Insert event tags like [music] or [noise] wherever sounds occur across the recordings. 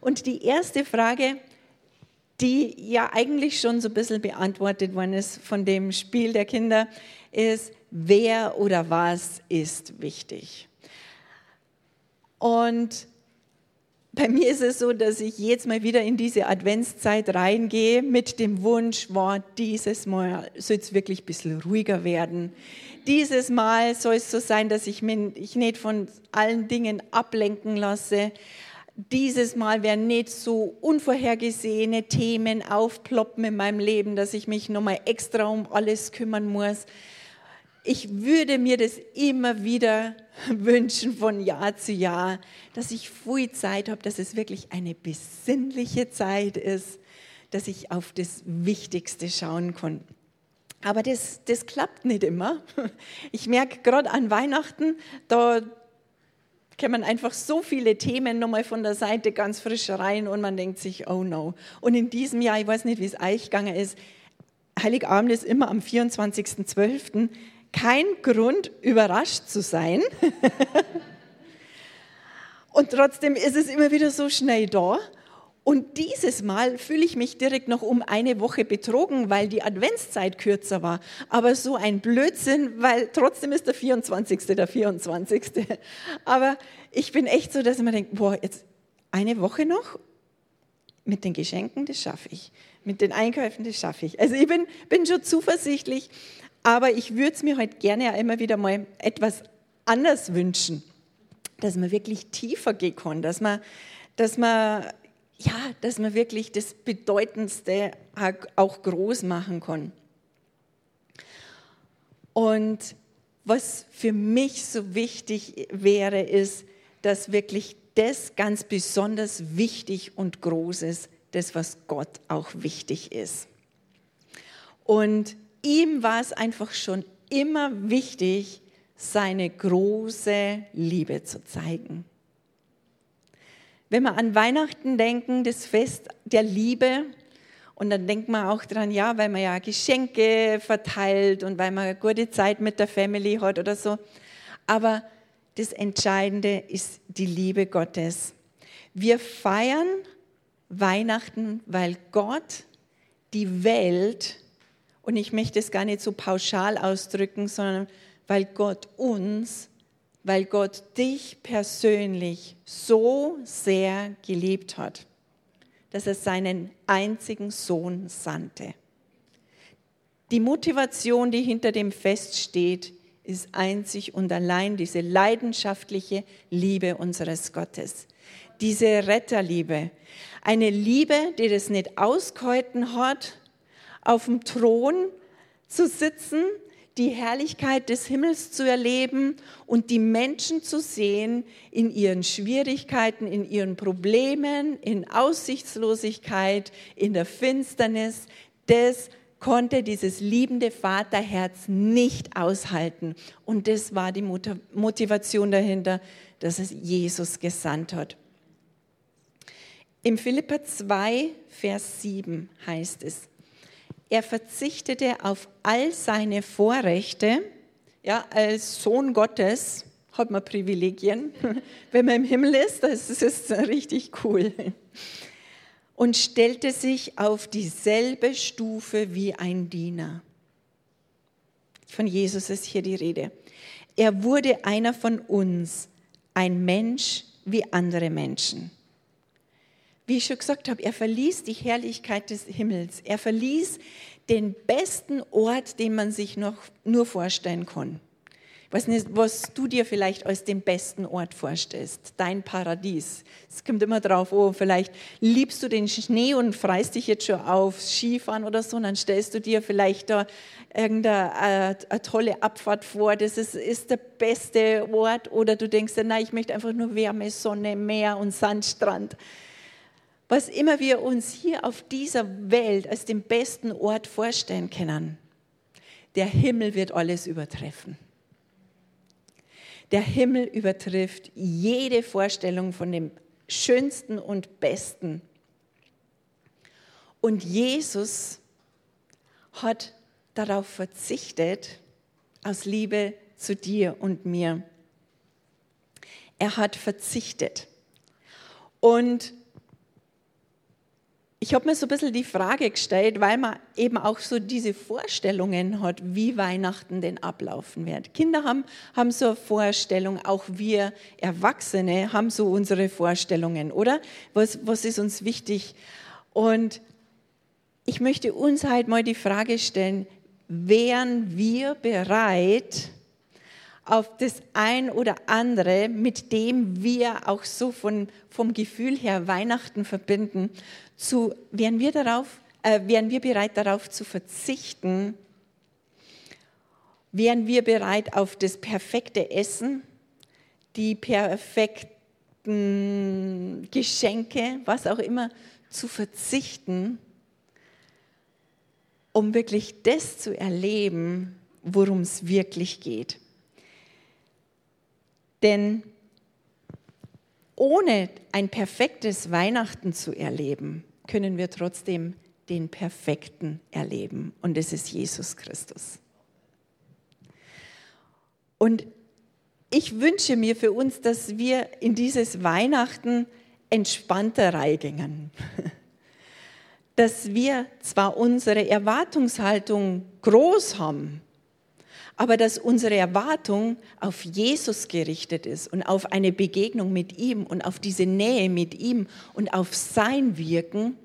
Und die erste Frage, die ja eigentlich schon so ein bisschen beantwortet worden ist von dem Spiel der Kinder, ist, wer oder was ist wichtig? Und bei mir ist es so, dass ich jetzt mal wieder in diese Adventszeit reingehe mit dem Wunsch, wow, dieses Mal soll es wirklich ein bisschen ruhiger werden. Dieses Mal soll es so sein, dass ich mich nicht von allen Dingen ablenken lasse, dieses Mal werden nicht so unvorhergesehene Themen aufploppen in meinem Leben, dass ich mich nochmal extra um alles kümmern muss. Ich würde mir das immer wieder [laughs] wünschen von Jahr zu Jahr, dass ich viel Zeit habe, dass es wirklich eine besinnliche Zeit ist, dass ich auf das Wichtigste schauen kann. Aber das, das klappt nicht immer. [laughs] Ich merke gerade an Weihnachten, da, kommen einfach so viele Themen nochmal von der Seite ganz frisch rein und man denkt sich, oh no. Und in diesem Jahr, ich weiß nicht, wie es euch gegangen ist, Heiligabend ist immer am 24.12. Kein Grund, überrascht zu sein. [laughs] und trotzdem ist es immer wieder so schnell da. Und dieses Mal fühle ich mich direkt noch um eine Woche betrogen, weil die Adventszeit kürzer war. Aber so ein Blödsinn, weil trotzdem ist der 24. der 24. [laughs] Aber ich bin echt so, dass ich mir denke, boah, jetzt eine Woche noch mit den Geschenken, das schaffe ich. Mit den Einkäufen, das schaffe ich. Also ich bin, bin schon zuversichtlich, aber ich würde es mir heute gerne ja immer wieder mal etwas anders wünschen, dass man wirklich tiefer gehen kann, dass man, dass man ja, dass man wirklich das Bedeutendste auch groß machen kann. Und was für mich so wichtig wäre, ist, dass wirklich das ganz besonders wichtig und groß ist, das, was Gott auch wichtig ist. Und ihm war es einfach schon immer wichtig, seine große Liebe zu zeigen. Wenn wir an Weihnachten denken, das Fest der Liebe, und dann denkt man auch dran, ja, weil man ja Geschenke verteilt und weil man eine gute Zeit mit der Family hat oder so. Aber das Entscheidende ist die Liebe Gottes. Wir feiern Weihnachten, weil Gott die Welt, und ich möchte es gar nicht so pauschal ausdrücken, sondern weil Gott uns weil Gott dich persönlich so sehr geliebt hat, dass er seinen einzigen Sohn sandte. Die Motivation, die hinter dem Fest steht, ist einzig und allein diese leidenschaftliche Liebe unseres Gottes. Diese Retterliebe. Eine Liebe, die das nicht ausgehalten hat, auf dem Thron zu sitzen die Herrlichkeit des Himmels zu erleben und die Menschen zu sehen in ihren Schwierigkeiten, in ihren Problemen, in Aussichtslosigkeit, in der Finsternis. Das konnte dieses liebende Vaterherz nicht aushalten. Und das war die Motivation dahinter, dass es Jesus gesandt hat. Im Philippa 2, Vers 7 heißt es, er verzichtete auf all seine Vorrechte. Ja, als Sohn Gottes hat man Privilegien. [laughs] Wenn man im Himmel ist, das ist richtig cool. Und stellte sich auf dieselbe Stufe wie ein Diener. Von Jesus ist hier die Rede. Er wurde einer von uns, ein Mensch wie andere Menschen wie ich schon gesagt habe, er verließ die Herrlichkeit des Himmels. Er verließ den besten Ort, den man sich noch nur vorstellen kann. Ich was du dir vielleicht als den besten Ort vorstellst, dein Paradies. Es kommt immer drauf, oh, vielleicht liebst du den Schnee und freust dich jetzt schon auf Skifahren oder so, und dann stellst du dir vielleicht da irgendeine äh, eine tolle Abfahrt vor, das ist, ist der beste Ort, oder du denkst, nein, ich möchte einfach nur Wärme, Sonne, Meer und Sandstrand. Was immer wir uns hier auf dieser Welt als den besten Ort vorstellen können, der Himmel wird alles übertreffen. Der Himmel übertrifft jede Vorstellung von dem Schönsten und Besten. Und Jesus hat darauf verzichtet, aus Liebe zu dir und mir. Er hat verzichtet. Und ich habe mir so ein bisschen die Frage gestellt, weil man eben auch so diese Vorstellungen hat, wie Weihnachten denn ablaufen wird. Kinder haben, haben so eine Vorstellung, auch wir Erwachsene haben so unsere Vorstellungen, oder? Was, was ist uns wichtig? Und ich möchte uns halt mal die Frage stellen, wären wir bereit, auf das ein oder andere, mit dem wir auch so von, vom Gefühl her Weihnachten verbinden, zu, wären, wir darauf, äh, wären wir bereit darauf zu verzichten? Wären wir bereit auf das perfekte Essen, die perfekten Geschenke, was auch immer, zu verzichten, um wirklich das zu erleben, worum es wirklich geht? Denn ohne ein perfektes Weihnachten zu erleben, können wir trotzdem den Perfekten erleben. Und es ist Jesus Christus. Und ich wünsche mir für uns, dass wir in dieses Weihnachten entspannter reingehen. [laughs] Dass wir zwar unsere Erwartungshaltung groß haben, aber dass unsere Erwartung auf Jesus gerichtet ist und auf eine Begegnung mit ihm und auf diese Nähe mit ihm und auf sein Wirken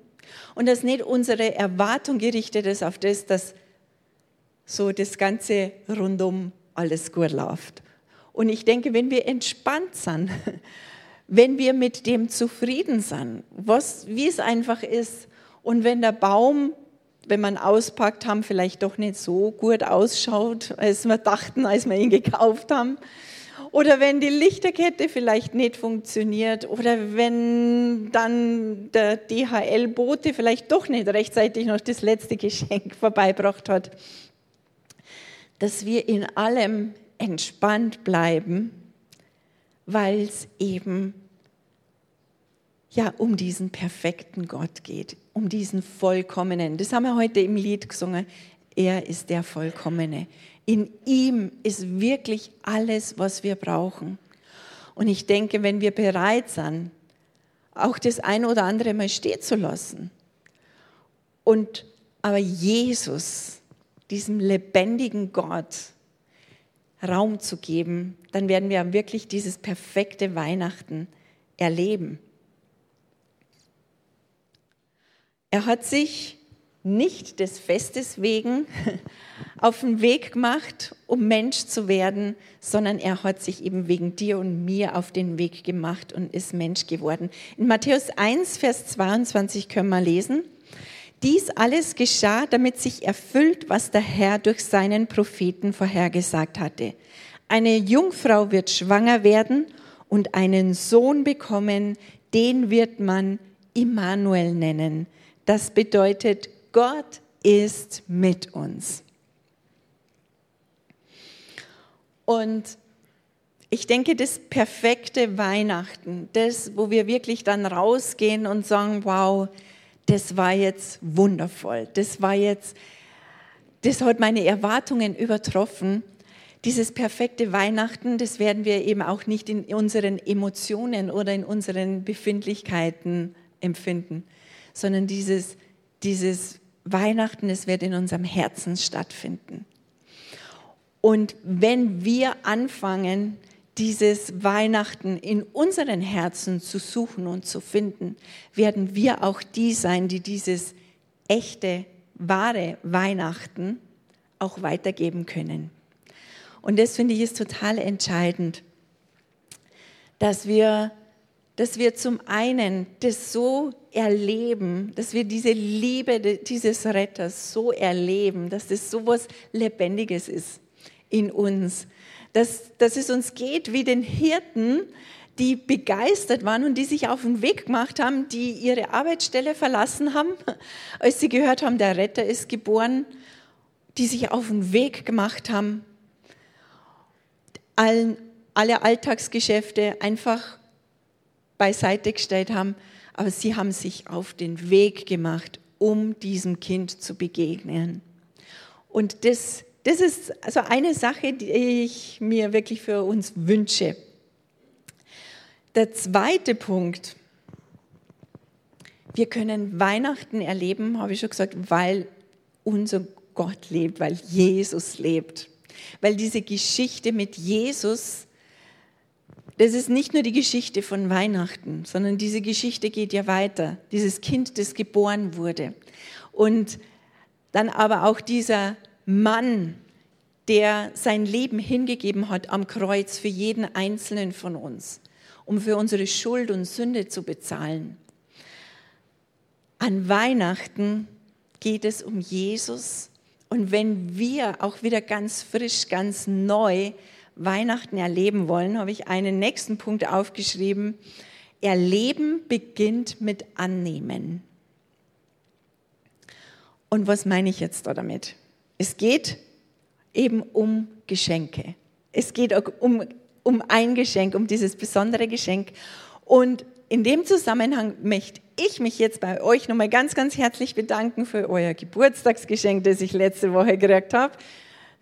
und dass nicht unsere Erwartung gerichtet ist auf das, dass so das Ganze rundum alles gut läuft. Und ich denke, wenn wir entspannt sind, [laughs] wenn wir mit dem zufrieden sind, was, wie es einfach ist, und wenn der Baum wenn man auspackt, haben vielleicht doch nicht so gut ausschaut, als wir dachten, als wir ihn gekauft haben. Oder wenn die Lichterkette vielleicht nicht funktioniert oder wenn dann der DHL-Bote vielleicht doch nicht rechtzeitig noch das letzte Geschenk [laughs] vorbeibracht hat. Dass wir in allem entspannt bleiben, weil es eben ja um diesen perfekten Gott geht, um diesen vollkommenen. Das haben wir heute im Lied gesungen. Er ist der Vollkommene. In ihm ist wirklich alles, was wir brauchen. Und ich denke, wenn wir bereit sind, auch das ein oder andere mal stehen zu lassen und aber Jesus, diesem lebendigen Gott, Raum zu geben, dann werden wir wirklich dieses perfekte Weihnachten erleben. Er hat sich nicht des Festes wegen [laughs] auf den Weg gemacht, um Mensch zu werden, sondern er hat sich eben wegen dir und mir auf den Weg gemacht und ist Mensch geworden. In Matthäus 1, Vers 22 können wir lesen, dies alles geschah, damit sich erfüllt, was der Herr durch seinen Propheten vorhergesagt hatte. Eine Jungfrau wird schwanger werden und einen Sohn bekommen, den wird man Immanuel nennen das bedeutet, Gott ist mit uns. Und ich denke, das perfekte Weihnachten, das, wo wir wirklich dann rausgehen und sagen, wow, das war jetzt wundervoll, das war jetzt, das hat meine Erwartungen übertroffen. Dieses perfekte Weihnachten, das werden wir eben auch nicht in unseren Emotionen oder in unseren Befindlichkeiten empfinden, sondern dieses, dieses Weihnachten, es wird in unserem Herzen stattfinden. Und wenn wir anfangen, dieses Weihnachten in unseren Herzen zu suchen und zu finden, werden wir auch die sein, die dieses echte, wahre Weihnachten auch weitergeben können. Und das finde ich ist total entscheidend, dass wir dass wir zum einen das so erleben, dass wir diese Liebe dieses Retters so erleben, dass das so was Lebendiges ist in uns, dass, dass es uns geht wie den Hirten, die begeistert waren und die sich auf den Weg gemacht haben, die ihre Arbeitsstelle verlassen haben, [laughs] als sie gehört haben, der Retter ist geboren, die sich auf den Weg gemacht haben, allen, alle Alltagsgeschäfte einfach beiseite gestellt haben, aber sie haben sich auf den Weg gemacht, um diesem Kind zu begegnen. Und das, das ist also eine Sache, die ich mir wirklich für uns wünsche. Der zweite Punkt, wir können Weihnachten erleben, habe ich schon gesagt, weil unser Gott lebt, weil Jesus lebt. Weil diese Geschichte mit Jesus, das ist nicht nur die Geschichte von Weihnachten, sondern diese Geschichte geht ja weiter. Dieses Kind, das geboren wurde. Und dann aber auch dieser Mann, der sein Leben hingegeben hat am Kreuz für jeden einzelnen von uns, um für unsere Schuld und Sünde zu bezahlen. An Weihnachten geht es um Jesus. Und wenn wir auch wieder ganz frisch, ganz neu Weihnachten erleben wollen, habe ich einen nächsten Punkt aufgeschrieben. Erleben beginnt mit Annehmen. Und was meine ich jetzt da damit? Es geht eben um Geschenke. Es geht um, um ein Geschenk, um dieses besondere Geschenk. Und in dem Zusammenhang möchte ich mich jetzt bei euch nochmal ganz, ganz herzlich bedanken für euer Geburtstagsgeschenk, das ich letzte Woche gekriegt habe.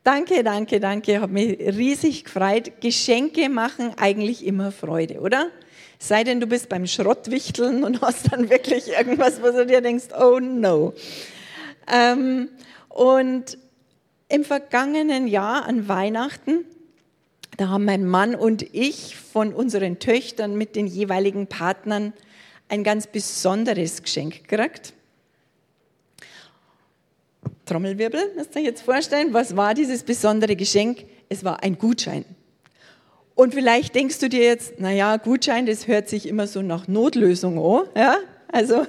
Danke, danke, danke. Hat mich riesig gefreut. Geschenke machen eigentlich immer Freude, oder? Sei denn, du bist beim Schrottwichteln und hast dann wirklich irgendwas, wo du dir denkst, oh no. Ähm, und im vergangenen Jahr an Weihnachten, da haben mein Mann und ich von unseren Töchtern mit den jeweiligen Partnern ein ganz besonderes Geschenk gekriegt. Trommelwirbel, müsst ihr euch jetzt vorstellen, was war dieses besondere Geschenk? Es war ein Gutschein. Und vielleicht denkst du dir jetzt, naja, Gutschein, das hört sich immer so nach Notlösung an. Ja? Also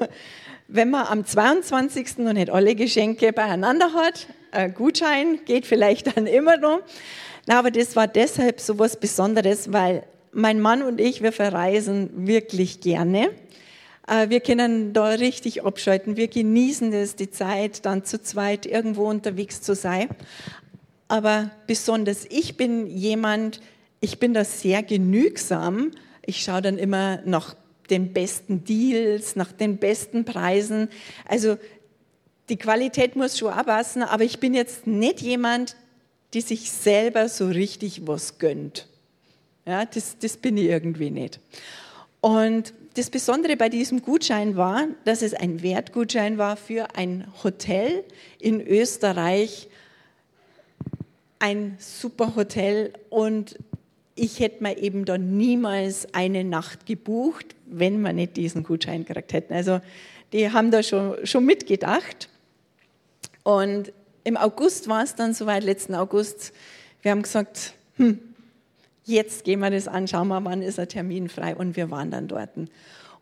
wenn man am 22. noch nicht alle Geschenke beieinander hat, ein Gutschein geht vielleicht dann immer noch. Na, aber das war deshalb so was Besonderes, weil mein Mann und ich, wir verreisen wirklich gerne. Äh, wir können da richtig abschalten. Wir genießen es, die Zeit, dann zu zweit irgendwo unterwegs zu sein. Aber besonders ich bin jemand, ich bin da sehr genügsam. Ich schaue dann immer nach den besten Deals, nach den besten Preisen. Also die Qualität muss schon abpassen, aber ich bin jetzt nicht jemand, die sich selber so richtig was gönnt. Ja, das, das bin ich irgendwie nicht. Und das Besondere bei diesem Gutschein war, dass es ein Wertgutschein war für ein Hotel in Österreich. Ein super Hotel und ich hätte mir eben da niemals eine Nacht gebucht, wenn wir nicht diesen Gutschein gekriegt hätten. Also die haben da schon, schon mitgedacht. Und im August war es dann soweit, letzten August, wir haben gesagt, hm, jetzt gehen wir das an, schauen wir, wann ist ein Termin frei. Und wir waren dann dort.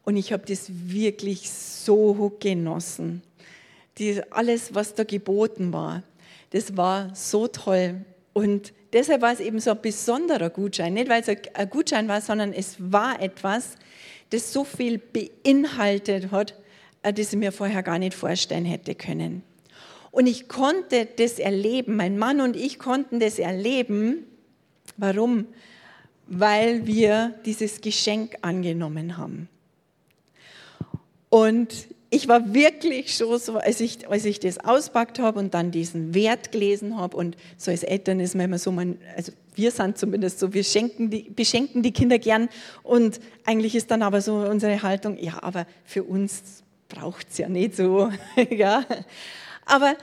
Und ich habe das wirklich so genossen. Die, alles, was da geboten war, das war so toll. Und deshalb war es eben so ein besonderer Gutschein. Nicht, weil es ein Gutschein war, sondern es war etwas, das so viel beinhaltet hat, äh, das ich mir vorher gar nicht vorstellen hätte können. Und ich konnte das erleben, mein Mann und ich konnten das erleben. Warum? Weil wir dieses Geschenk angenommen haben. Und ich war wirklich schon so, als ich, als ich das auspackt habe und dann diesen Wert gelesen habe und so als Eltern ist man immer so, man, also wir sind zumindest so, wir schenken die, beschenken die Kinder gern und eigentlich ist dann aber so unsere Haltung, ja, aber für uns braucht es ja nicht so, [laughs] ja. Aber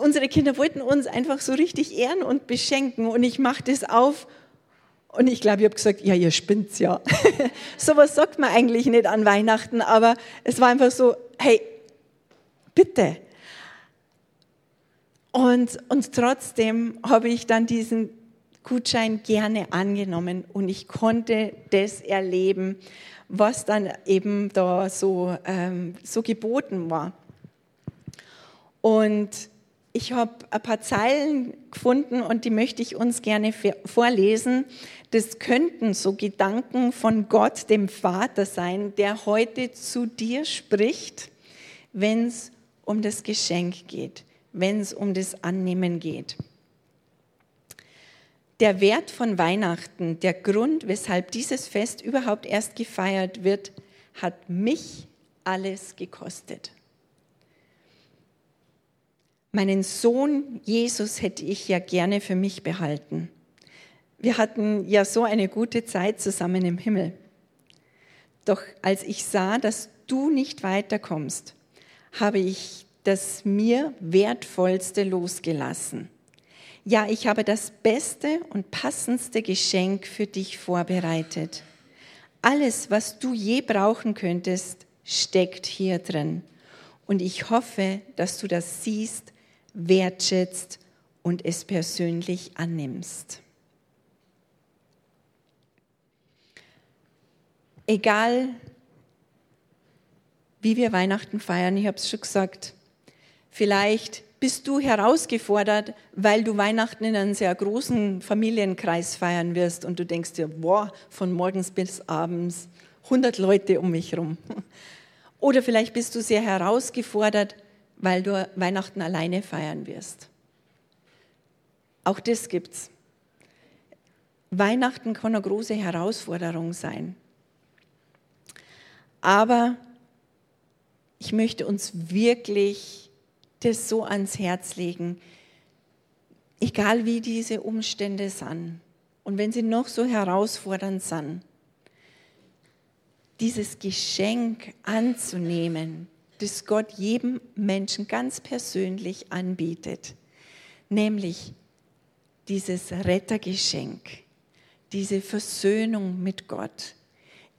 unsere Kinder wollten uns einfach so richtig ehren und beschenken und ich mache das auf und ich glaube, ich habe gesagt, ja, ihr spinnt's ja. [laughs] Sowas sagt man eigentlich nicht an Weihnachten, aber es war einfach so, hey, bitte. Und, und trotzdem habe ich dann diesen Gutschein gerne angenommen und ich konnte das erleben, was dann eben da so, ähm, so geboten war. Und ich habe ein paar Zeilen gefunden und die möchte ich uns gerne vorlesen. Das könnten so Gedanken von Gott, dem Vater sein, der heute zu dir spricht, wenn es um das Geschenk geht, wenn es um das Annehmen geht. Der Wert von Weihnachten, der Grund, weshalb dieses Fest überhaupt erst gefeiert wird, hat mich alles gekostet. Meinen Sohn Jesus hätte ich ja gerne für mich behalten. Wir hatten ja so eine gute Zeit zusammen im Himmel. Doch als ich sah, dass du nicht weiterkommst, habe ich das mir wertvollste losgelassen. Ja, ich habe das beste und passendste Geschenk für dich vorbereitet. Alles, was du je brauchen könntest, steckt hier drin. Und ich hoffe, dass du das siehst wertschätzt und es persönlich annimmst. Egal, wie wir Weihnachten feiern, ich habe es schon gesagt, vielleicht bist du herausgefordert, weil du Weihnachten in einem sehr großen Familienkreis feiern wirst und du denkst dir, boah, von morgens bis abends 100 Leute um mich herum. [laughs] Oder vielleicht bist du sehr herausgefordert, weil du Weihnachten alleine feiern wirst. Auch das gibt's. Weihnachten kann eine große Herausforderung sein. Aber ich möchte uns wirklich das so ans Herz legen, egal wie diese Umstände sind und wenn sie noch so herausfordernd sind, dieses Geschenk anzunehmen, das Gott jedem Menschen ganz persönlich anbietet, nämlich dieses Rettergeschenk, diese Versöhnung mit Gott,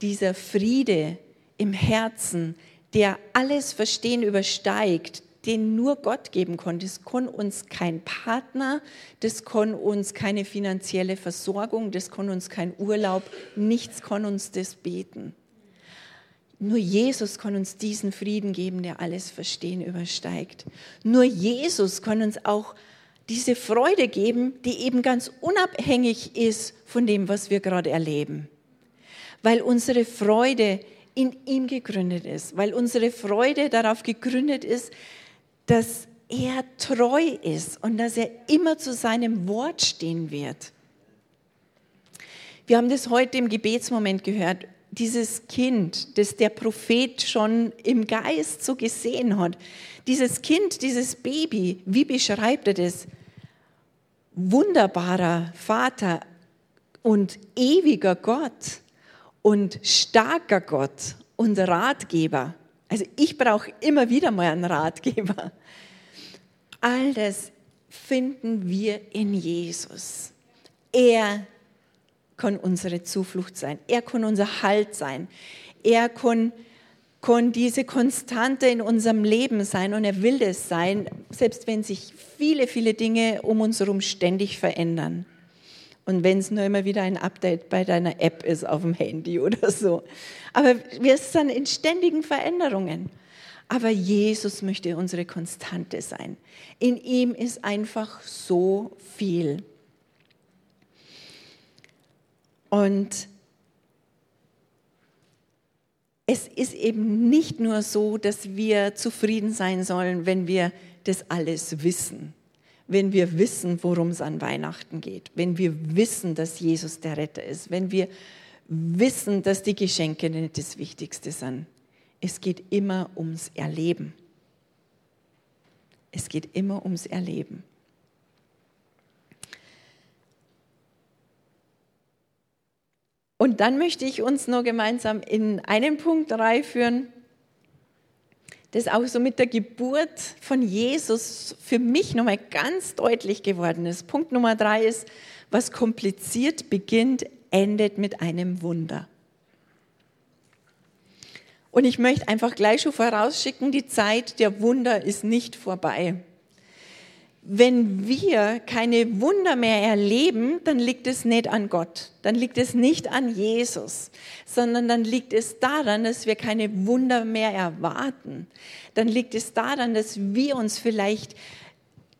dieser Friede im Herzen, der alles Verstehen übersteigt, den nur Gott geben kann. Das kann uns kein Partner, das kann uns keine finanzielle Versorgung, das kann uns kein Urlaub, nichts kann uns das beten. Nur Jesus kann uns diesen Frieden geben, der alles Verstehen übersteigt. Nur Jesus kann uns auch diese Freude geben, die eben ganz unabhängig ist von dem, was wir gerade erleben. Weil unsere Freude in ihm gegründet ist, weil unsere Freude darauf gegründet ist, dass er treu ist und dass er immer zu seinem Wort stehen wird. Wir haben das heute im Gebetsmoment gehört dieses Kind, das der Prophet schon im Geist so gesehen hat, dieses Kind, dieses Baby, wie beschreibt er das? Wunderbarer Vater und ewiger Gott und starker Gott und Ratgeber. Also ich brauche immer wieder mal einen Ratgeber. All das finden wir in Jesus. Er kann unsere Zuflucht sein. Er kann unser Halt sein. Er kann, kann diese Konstante in unserem Leben sein und er will es sein, selbst wenn sich viele, viele Dinge um uns herum ständig verändern. Und wenn es nur immer wieder ein Update bei deiner App ist auf dem Handy [laughs] oder so. Aber wir sind in ständigen Veränderungen. Aber Jesus möchte unsere Konstante sein. In ihm ist einfach so viel. Und es ist eben nicht nur so, dass wir zufrieden sein sollen, wenn wir das alles wissen, wenn wir wissen, worum es an Weihnachten geht, wenn wir wissen, dass Jesus der Retter ist, wenn wir wissen, dass die Geschenke nicht das Wichtigste sind. Es geht immer ums Erleben. Es geht immer ums Erleben. Und dann möchte ich uns nur gemeinsam in einen Punkt reinführen, das auch so mit der Geburt von Jesus für mich nochmal ganz deutlich geworden ist. Punkt Nummer drei ist, was kompliziert beginnt, endet mit einem Wunder. Und ich möchte einfach gleich schon vorausschicken, die Zeit der Wunder ist nicht vorbei wenn wir keine Wunder mehr erleben, dann liegt es nicht an Gott, dann liegt es nicht an Jesus, sondern dann liegt es daran, dass wir keine Wunder mehr erwarten. Dann liegt es daran, dass wir uns vielleicht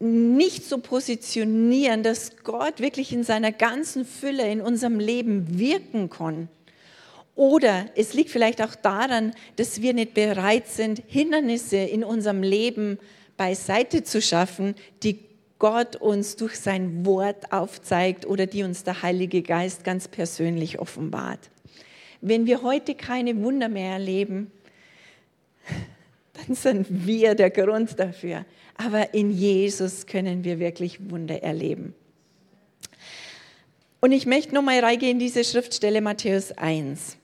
nicht so positionieren, dass Gott wirklich in seiner ganzen Fülle in unserem Leben wirken kann. Oder es liegt vielleicht auch daran, dass wir nicht bereit sind, Hindernisse in unserem Leben beiseite zu schaffen, die Gott uns durch sein Wort aufzeigt oder die uns der Heilige Geist ganz persönlich offenbart. Wenn wir heute keine Wunder mehr erleben, dann sind wir der Grund dafür. Aber in Jesus können wir wirklich Wunder erleben. Und ich möchte nochmal reingehen in diese Schriftstelle Matthäus 1.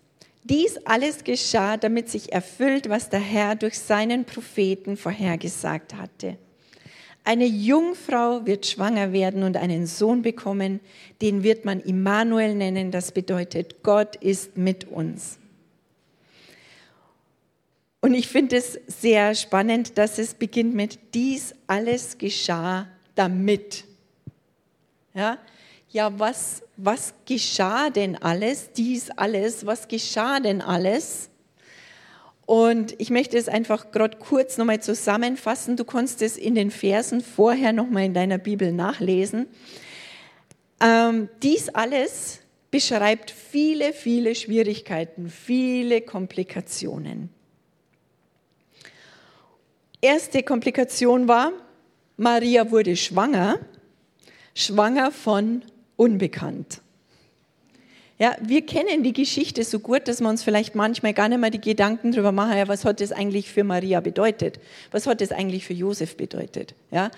Dies alles geschah, damit sich erfüllt, was der Herr durch seinen Propheten vorhergesagt hatte. Eine Jungfrau wird schwanger werden und einen Sohn bekommen, den wird man Immanuel nennen, das bedeutet, Gott ist mit uns. Und ich finde es sehr spannend, dass es beginnt mit, dies alles geschah damit. Ja, ja was, was geschah denn alles? Dies alles, was geschah denn alles? Und ich möchte es einfach gerade kurz nochmal zusammenfassen. Du kannst es in den Versen vorher nochmal in deiner Bibel nachlesen. Ähm, dies alles beschreibt viele, viele Schwierigkeiten, viele Komplikationen. Erste Komplikation war, Maria wurde schwanger, schwanger von Unbekannt. Ja, wir kennen die Geschichte so gut, dass wir uns vielleicht manchmal gar nicht mehr die Gedanken darüber machen, ja, was hat das eigentlich für Maria bedeutet? Was hat das eigentlich für Josef bedeutet? Ja?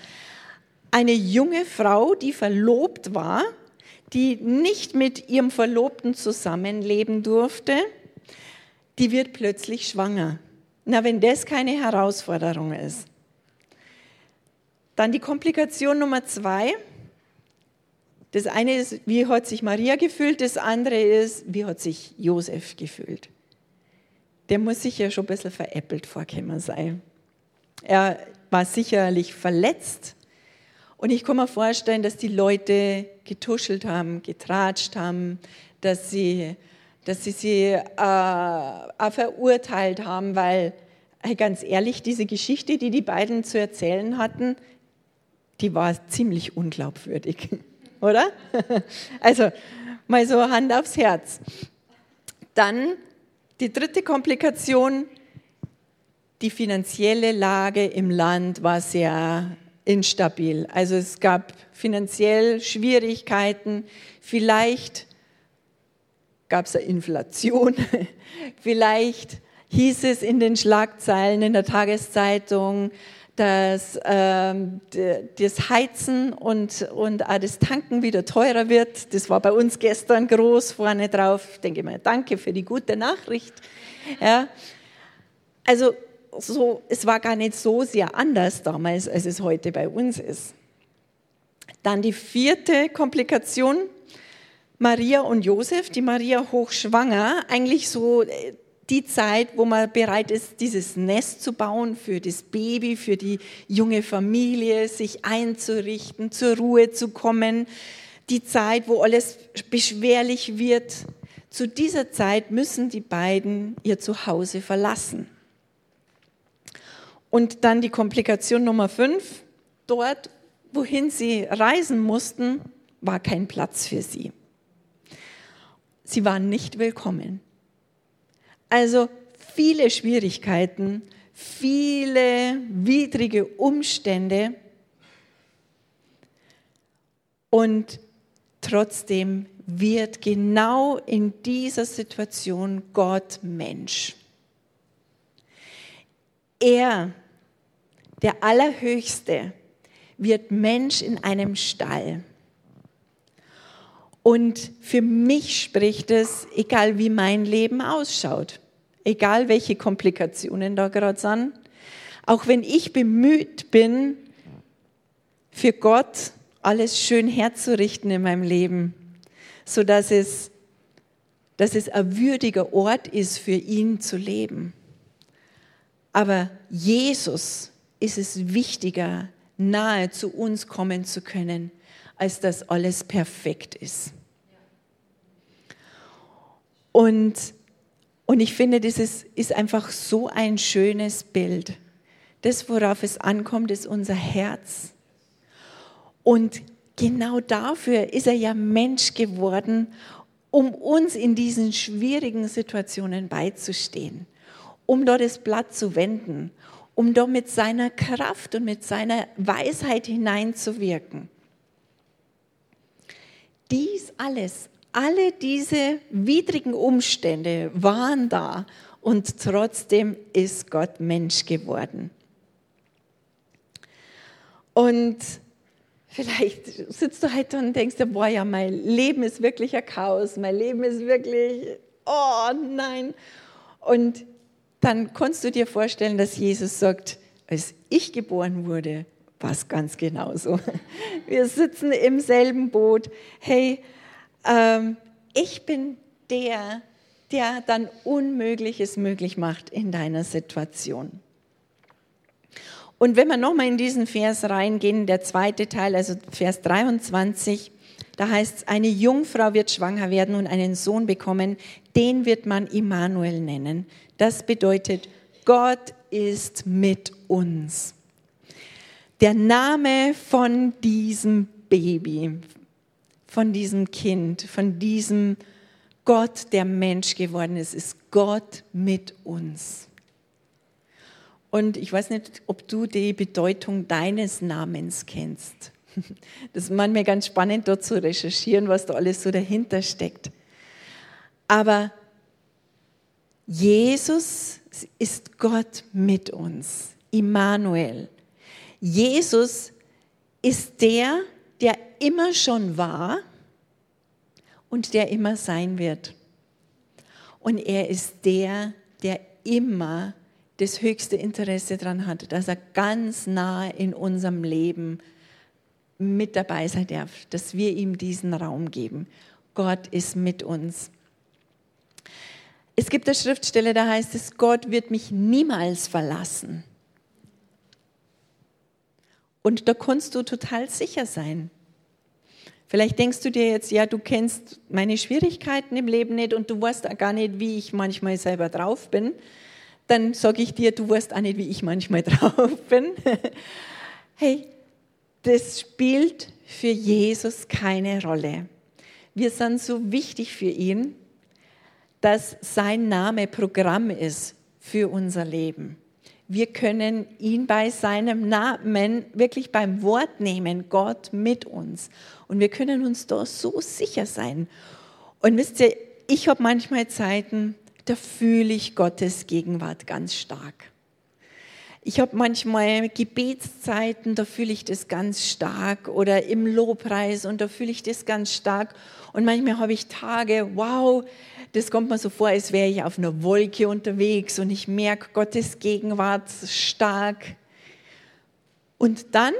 Eine junge Frau, die verlobt war, die nicht mit ihrem Verlobten zusammenleben durfte, die wird plötzlich schwanger. Na, wenn das keine Herausforderung ist. Dann die Komplikation Nummer zwei. Das eine ist, wie hat sich Maria gefühlt, das andere ist, wie hat sich Josef gefühlt. Der muss sich ja schon ein bisschen veräppelt vorkommen sein. Er war sicherlich verletzt und ich kann mir vorstellen, dass die Leute getuschelt haben, getratscht haben, dass sie dass sie sie äh, auch verurteilt haben, weil, ganz ehrlich, diese Geschichte, die die beiden zu erzählen hatten, die war ziemlich unglaubwürdig, oder? [laughs] Also mal so Hand aufs Herz. Dann die dritte Komplikation, die finanzielle Lage im Land war sehr instabil. Also es gab finanziell Schwierigkeiten, vielleicht gab es eine Inflation. [laughs] Vielleicht hieß es in den Schlagzeilen in der Tageszeitung, dass ähm, das Heizen und, und auch das Tanken wieder teurer wird. Das war bei uns gestern groß vorne drauf. Ich denke mal, danke für die gute Nachricht. Ja. Also so, es war gar nicht so sehr anders damals, als es heute bei uns ist. Dann die vierte Komplikation, Maria und Josef, die Maria hochschwanger, eigentlich so äh, die Zeit, wo man bereit ist, dieses Nest zu bauen für das Baby, für die junge Familie, sich einzurichten, zur Ruhe zu kommen. Die Zeit, wo alles beschwerlich wird. Zu dieser Zeit müssen die beiden ihr Zuhause verlassen. Und dann die Komplikation Nummer fünf. Dort, wohin sie reisen mussten, war kein Platz für sie. Sie waren nicht willkommen. Also viele Schwierigkeiten, viele widrige Umstände und trotzdem wird genau in dieser Situation Gott Mensch. Er, der Allerhöchste, wird Mensch in einem Stall. Und für mich spricht es, egal wie mein Leben ausschaut, egal welche Komplikationen da gerade sind, auch wenn ich bemüht bin, für Gott alles schön herzurichten in meinem Leben, so dass es, dass es ein würdiger Ort ist, für ihn zu leben. Aber Jesus ist es wichtiger, nahe zu uns kommen zu können, als dass alles perfekt ist. Und, und ich finde, das ist, ist einfach so ein schönes Bild. Das, worauf es ankommt, ist unser Herz. Und genau dafür ist er ja Mensch geworden, um uns in diesen schwierigen Situationen beizustehen, um dort das Blatt zu wenden, um dort mit seiner Kraft und mit seiner Weisheit hineinzuwirken. Dies alles, alle diese widrigen Umstände waren da und trotzdem ist Gott Mensch geworden. Und vielleicht sitzt du halt und denkst dir, boah, ja, mein Leben ist wirklich ein Chaos, mein Leben ist wirklich, oh nein. Und dann kannst du dir vorstellen, dass Jesus sagt, als ich geboren wurde, war es ganz genauso. Wir sitzen im selben Boot. Hey, ähm, ich bin der, der dann Unmögliches möglich macht in deiner Situation. Und wenn wir nochmal in diesen Vers reingehen, der zweite Teil, also Vers 23, da heißt es, eine Jungfrau wird schwanger werden und einen Sohn bekommen, den wird man Immanuel nennen. Das bedeutet, Gott ist mit uns. Der Name von diesem Baby, von diesem Kind, von diesem Gott, der Mensch geworden ist, ist Gott mit uns. Und ich weiß nicht, ob du die Bedeutung deines Namens kennst. [laughs] Das ist manchmal ganz spannend, dort zu recherchieren, was da alles so dahinter steckt. Aber Jesus ist Gott mit uns, Immanuel. Jesus ist der, der immer schon war und der immer sein wird. Und er ist der, der immer das höchste Interesse daran hat, dass er ganz nah in unserem Leben mit dabei sein darf, dass wir ihm diesen Raum geben. Gott ist mit uns. Es gibt eine Schriftstelle, da heißt es, Gott wird mich niemals verlassen. Und da kannst du total sicher sein. Vielleicht denkst du dir jetzt, ja, du kennst meine Schwierigkeiten im Leben nicht und du weißt auch gar nicht, wie ich manchmal selber drauf bin dann sage ich dir, du weißt auch nicht, wie ich manchmal [laughs] drauf bin. hey, das spielt für Jesus keine Rolle. Wir sind so wichtig für ihn, dass sein Name Programm ist für unser Leben. Wir können ihn bei seinem Namen wirklich beim Wort nehmen, Gott mit uns. Und wir können uns da so sicher sein. Und wisst ihr, ich habe manchmal Zeiten, da fühle ich Gottes Gegenwart ganz stark. Ich habe manchmal Gebetszeiten, da fühle ich das ganz stark oder im Lobpreis und da fühle ich das ganz stark. Und manchmal habe ich Tage, wow, das kommt mir so vor, als wäre ich auf einer Wolke unterwegs und ich merke Gottes Gegenwart stark. Und dann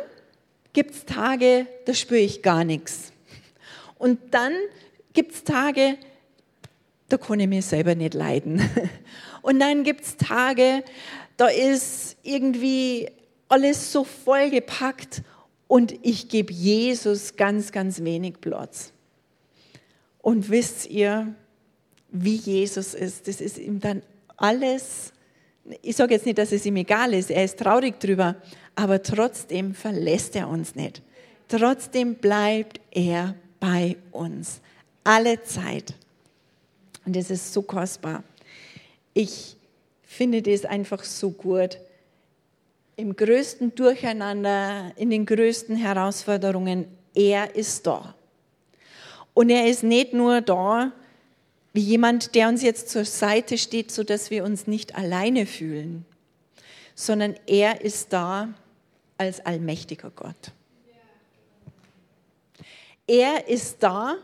gibt es Tage, da spüre ich gar nichts. Und dann gibt es Tage, da kann ich mich selber nicht leiden. [laughs] Und dann gibt es Tage, da ist irgendwie alles so vollgepackt und ich gebe Jesus ganz, ganz wenig Platz. Und wisst ihr, wie Jesus ist? Das ist ihm dann alles, ich sage jetzt nicht, dass es ihm egal ist, er ist traurig drüber, aber trotzdem verlässt er uns nicht. Trotzdem bleibt er bei uns. Alle Zeit. Und das ist so kostbar. Ich finde das einfach so gut. Im größten Durcheinander, in den größten Herausforderungen, er ist da. Und er ist nicht nur da wie jemand, der uns jetzt zur Seite steht, sodass wir uns nicht alleine fühlen, sondern er ist da als allmächtiger Gott. Er ist da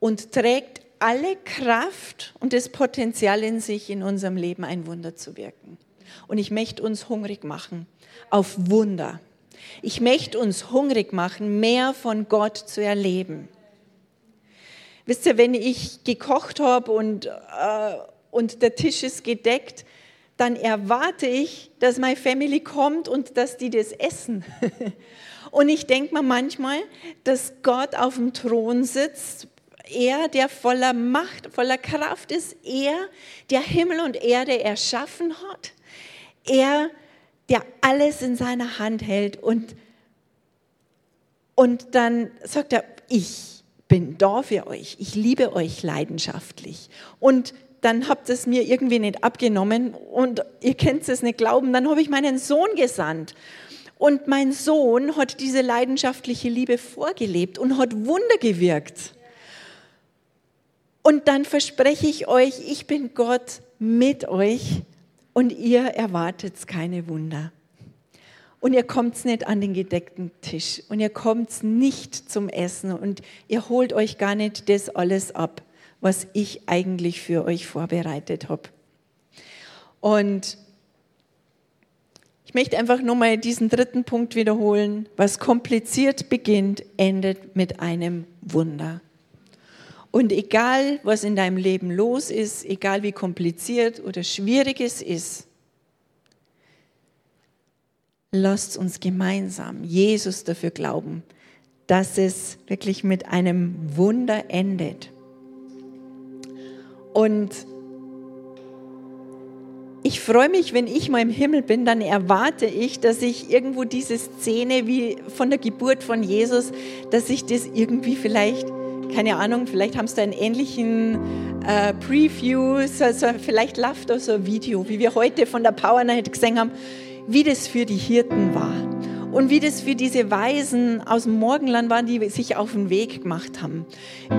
und trägt alle Kraft und das Potenzial in sich, in unserem Leben ein Wunder zu wirken. Und ich möchte uns hungrig machen auf Wunder. Ich möchte uns hungrig machen, mehr von Gott zu erleben. Wisst ihr, wenn ich gekocht habe und, äh, und der Tisch ist gedeckt, dann erwarte ich, dass meine Family kommt und dass die das essen. [laughs] und ich denke mir manchmal, dass Gott auf dem Thron sitzt er, der voller Macht, voller Kraft ist, er, der Himmel und Erde erschaffen hat, er, der alles in seiner Hand hält und, Und dann sagt er, ich bin da für euch, ich liebe euch leidenschaftlich. Und dann habt es mir irgendwie nicht abgenommen und ihr könnt es nicht glauben, dann habe ich meinen Sohn gesandt. Und mein Sohn hat diese leidenschaftliche Liebe vorgelebt und hat Wunder gewirkt. Und dann verspreche ich euch, ich bin Gott mit euch und ihr erwartet keine Wunder. Und ihr kommt nicht an den gedeckten Tisch und ihr kommt nicht zum Essen und ihr holt euch gar nicht das alles ab, was ich eigentlich für euch vorbereitet habe. Und ich möchte einfach nur mal diesen dritten Punkt wiederholen. Was kompliziert beginnt, endet mit einem Wunder. Und egal, was in deinem Leben los ist, egal wie kompliziert oder schwierig es ist, lasst uns gemeinsam Jesus dafür glauben, dass es wirklich mit einem Wunder endet. Und ich freue mich, wenn ich mal im Himmel bin, dann erwarte ich, dass ich irgendwo diese Szene wie von der Geburt von Jesus, dass ich das irgendwie vielleicht, keine Ahnung, vielleicht haben sie einen ähnlichen äh, Preview, so, vielleicht läuft da so ein Video, wie wir heute von der Power Night gesehen haben wie das für die Hirten war und wie das für diese Weisen aus dem Morgenland war, die sich auf den Weg gemacht haben.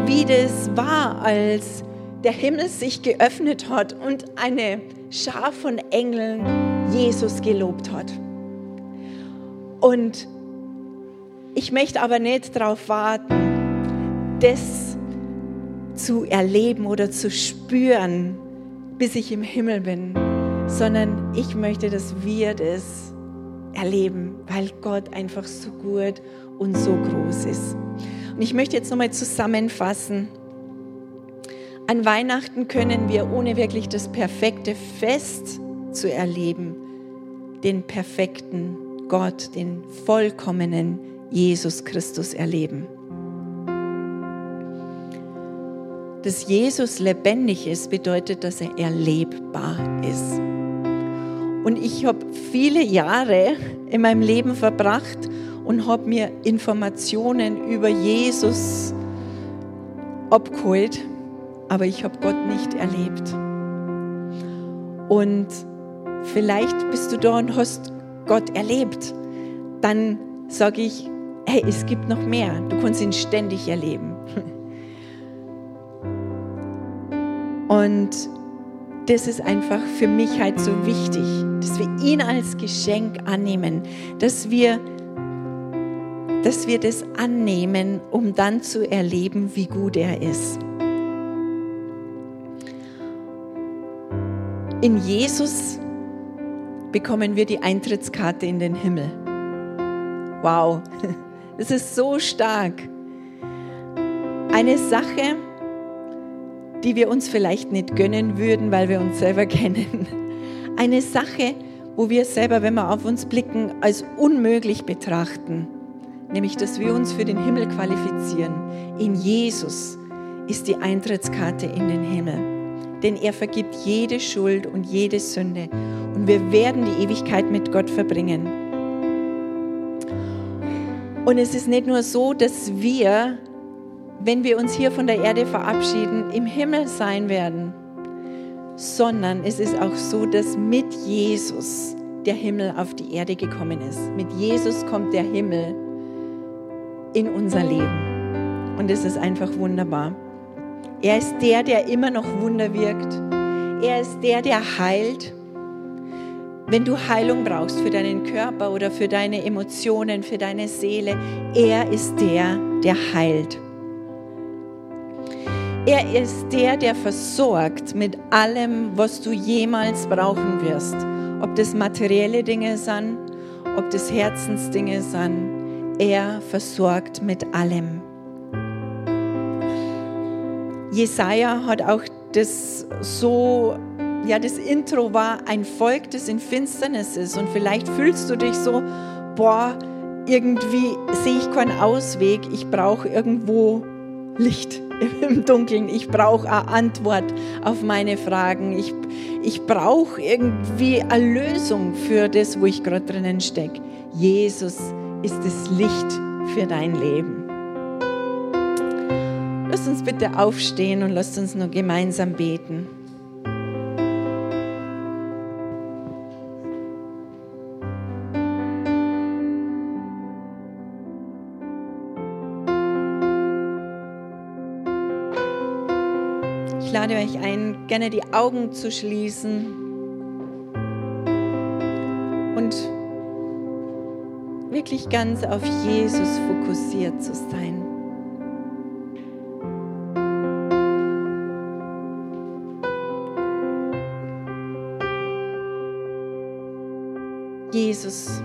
Wie das war, als der Himmel sich geöffnet hat und eine Schar von Engeln Jesus gelobt hat. Und ich möchte aber nicht darauf warten, das zu erleben oder zu spüren, bis ich im Himmel bin, sondern ich möchte, dass wir das erleben, weil Gott einfach so gut und so groß ist. Und ich möchte jetzt nochmal zusammenfassen. An Weihnachten können wir, ohne wirklich das perfekte Fest zu erleben, den perfekten Gott, den vollkommenen Jesus Christus erleben. Dass Jesus lebendig ist, bedeutet, dass er erlebbar ist. Und ich habe viele Jahre in meinem Leben verbracht und habe mir Informationen über Jesus abgeholt, aber ich habe Gott nicht erlebt. Und vielleicht bist du da und hast Gott erlebt. Dann sage ich, hey, es gibt noch mehr. Du kannst ihn ständig erleben. Und das ist einfach für mich halt so wichtig, dass wir ihn als Geschenk annehmen, dass wir, dass wir das annehmen, um dann zu erleben, wie gut er ist. In Jesus bekommen wir die Eintrittskarte in den Himmel. Wow, [laughs] das ist so stark. Eine Sache, die wir uns vielleicht nicht gönnen würden, weil wir uns selber [laughs] kennen. Eine Sache, wo wir selber, wenn wir auf uns blicken, als unmöglich betrachten, nämlich dass wir uns für den Himmel qualifizieren. In Jesus ist die Eintrittskarte in den Himmel. Denn er vergibt jede Schuld und jede Sünde. Und wir werden die Ewigkeit mit Gott verbringen. Und es ist nicht nur so, dass wir wenn wir uns hier von der Erde verabschieden, im Himmel sein werden, sondern es ist auch so, dass mit Jesus der Himmel auf die Erde gekommen ist. Mit Jesus kommt der Himmel in unser Leben. Und es ist einfach wunderbar. Er ist der, der immer noch Wunder wirkt. Er ist der, der heilt. Wenn du Heilung brauchst für deinen Körper oder für deine Emotionen, für deine Seele, er ist der, der heilt. Er ist der, der versorgt mit allem, was du jemals brauchen wirst. Ob das materielle Dinge sind, ob das Herzensdinge sind. Er versorgt mit allem. Jesaja hat auch das so, ja, das Intro war ein Volk, das in Finsternis ist. Und vielleicht fühlst du dich so, boah, irgendwie sehe ich keinen Ausweg, ich brauche irgendwo Licht [laughs] im Dunkeln. Ich brauche eine Antwort auf meine Fragen. Ich, ich brauche irgendwie eine Lösung für das, wo ich gerade drinnen stecke. Jesus ist das Licht für dein Leben. Lass uns bitte aufstehen und lasst uns nur gemeinsam beten. Ich lade euch ein, gerne die Augen zu schließen und wirklich ganz auf Jesus fokussiert zu sein. Jesus,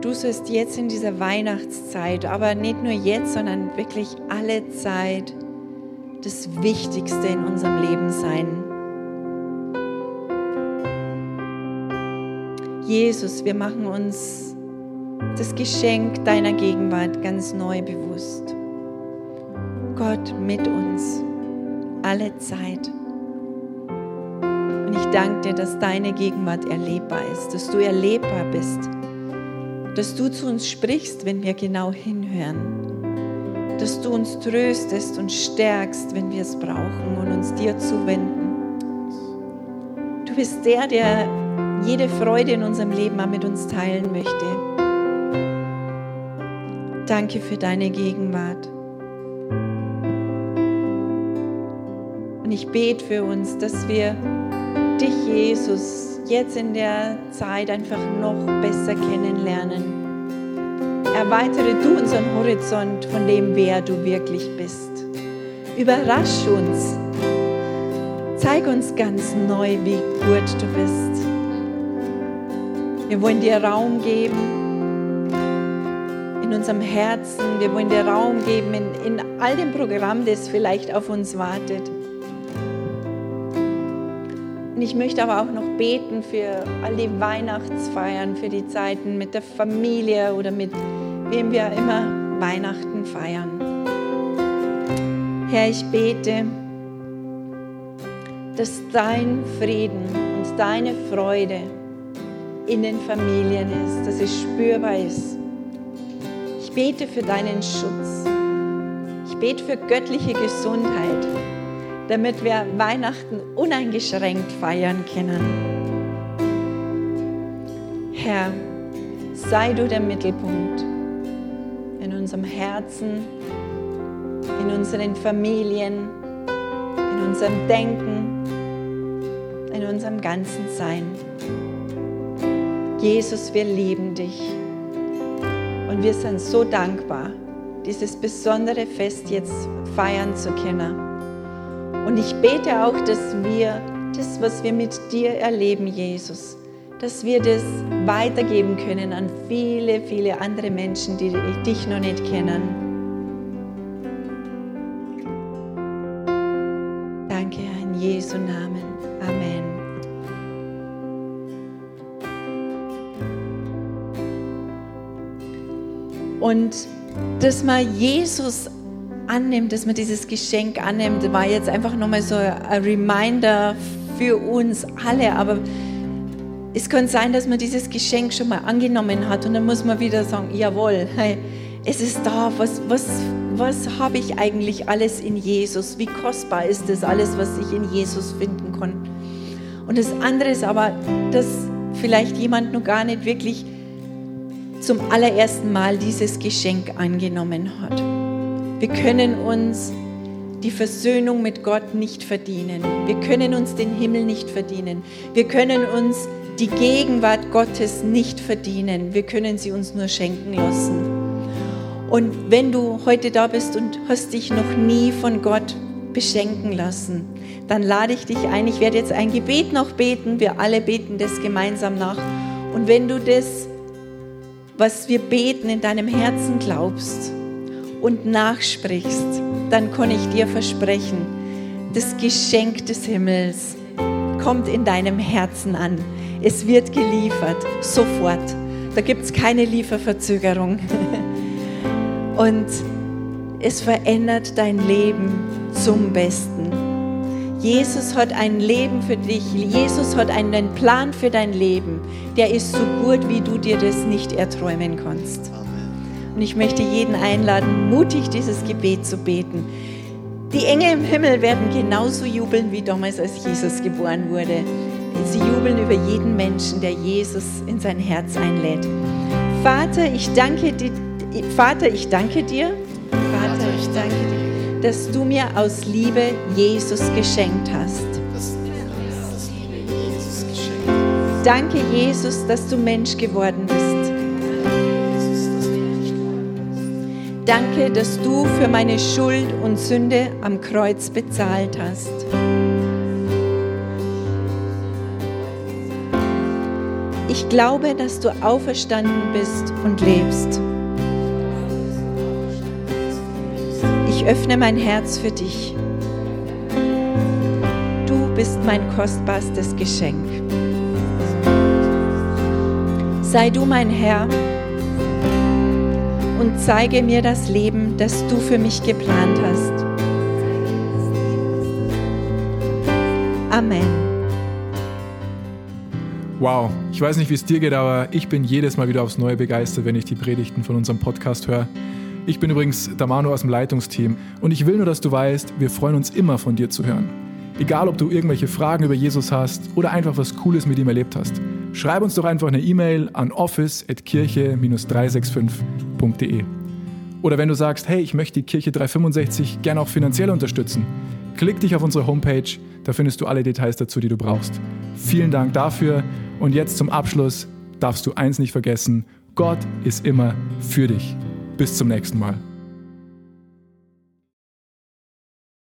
du sollst jetzt in dieser Weihnachtszeit, aber nicht nur jetzt, sondern wirklich alle Zeit, das Wichtigste in unserem Leben sein. Jesus, wir machen uns das Geschenk deiner Gegenwart ganz neu bewusst. Gott mit uns, alle Zeit. Und ich danke dir, dass deine Gegenwart erlebbar ist, dass du erlebbar bist, dass du zu uns sprichst, wenn wir genau hinhören dass du uns tröstest und stärkst, wenn wir es brauchen und uns dir zuwenden. Du bist der, der jede Freude in unserem Leben auch mit uns teilen möchte. Danke für deine Gegenwart. Und ich bete für uns, dass wir dich, Jesus, jetzt in der Zeit einfach noch besser kennenlernen Erweitere du unseren Horizont von dem, wer du wirklich bist. Überrasch uns. Zeig uns ganz neu, wie gut du bist. Wir wollen dir Raum geben in unserem Herzen. Wir wollen dir Raum geben in, in all dem Programm, das vielleicht auf uns wartet. Und ich möchte aber auch noch beten für all die Weihnachtsfeiern, für die Zeiten mit der Familie oder mit wem wir immer Weihnachten feiern. Herr, ich bete, dass dein Frieden und deine Freude in den Familien ist, dass es spürbar ist. Ich bete für deinen Schutz. Ich bete für göttliche Gesundheit, damit wir Weihnachten uneingeschränkt feiern können. Herr, sei du der Mittelpunkt unserem Herzen, in unseren Familien, in unserem Denken, in unserem ganzen Sein. Jesus, wir lieben dich und wir sind so dankbar, dieses besondere Fest jetzt feiern zu können. Und ich bete auch, dass wir das, was wir mit dir erleben, Jesus, dass wir das weitergeben können an viele, viele andere Menschen, die dich noch nicht kennen. Danke, in Jesu Namen. Amen. Und dass man Jesus annimmt, dass man dieses Geschenk annimmt, war jetzt einfach nochmal so ein Reminder für uns alle. Aber es kann sein, dass man dieses Geschenk schon mal angenommen hat und dann muss man wieder sagen, jawohl, es ist da, was, was, was habe ich eigentlich alles in Jesus? Wie kostbar ist das alles, was ich in Jesus finden kann? Und das andere ist aber, dass vielleicht jemand noch gar nicht wirklich zum allerersten Mal dieses Geschenk angenommen hat. Wir können uns die Versöhnung mit Gott nicht verdienen. Wir können uns den Himmel nicht verdienen. Wir können uns die Gegenwart Gottes nicht verdienen. Wir können sie uns nur schenken lassen. Und wenn du heute da bist und hast dich noch nie von Gott beschenken lassen, dann lade ich dich ein. Ich werde jetzt ein Gebet noch beten. Wir alle beten das gemeinsam nach. Und wenn du das, was wir beten, in deinem Herzen glaubst und nachsprichst, dann kann ich dir versprechen, das Geschenk des Himmels kommt in deinem Herzen an. Es wird geliefert, sofort. Da gibt es keine Lieferverzögerung. [laughs] Und es verändert dein Leben zum Besten. Jesus hat ein Leben für dich. Jesus hat einen Plan für dein Leben. Der ist so gut, wie du dir das nicht erträumen kannst. Und ich möchte jeden einladen, mutig dieses Gebet zu beten. Die Engel im Himmel werden genauso jubeln wie damals, als Jesus geboren wurde. Sie jubeln über jeden Menschen, der Jesus in sein Herz einlädt. Vater, ich danke dir, Vater, ich danke dir, Vater, ich danke dir, dass du mir aus Liebe Jesus geschenkt hast. Danke, Jesus, dass du Mensch geworden bist. Danke, dass du für meine Schuld und Sünde am Kreuz bezahlt hast. Ich glaube, dass du auferstanden bist und lebst. Ich öffne mein Herz für dich. Du bist mein kostbarstes Geschenk. Sei du mein Herr und zeige mir das Leben, das du für mich geplant hast. Amen. Wow, ich weiß nicht, wie es dir geht, aber ich bin jedes Mal wieder aufs Neue begeistert, wenn ich die Predigten von unserem Podcast höre. Ich bin übrigens der Manu aus dem Leitungsteam und ich will nur, dass du weißt, wir freuen uns immer von dir zu hören. Egal, ob du irgendwelche Fragen über Jesus hast oder einfach was Cooles mit ihm erlebt hast. Schreib uns doch einfach eine E-Mail an office.kirche-365.de. Oder wenn du sagst, hey, ich möchte die Kirche 365 gerne auch finanziell unterstützen, klick dich auf unsere Homepage, da findest du alle Details dazu, die du brauchst. Vielen Dank dafür und jetzt zum Abschluss darfst du eins nicht vergessen, Gott ist immer für dich. Bis zum nächsten Mal.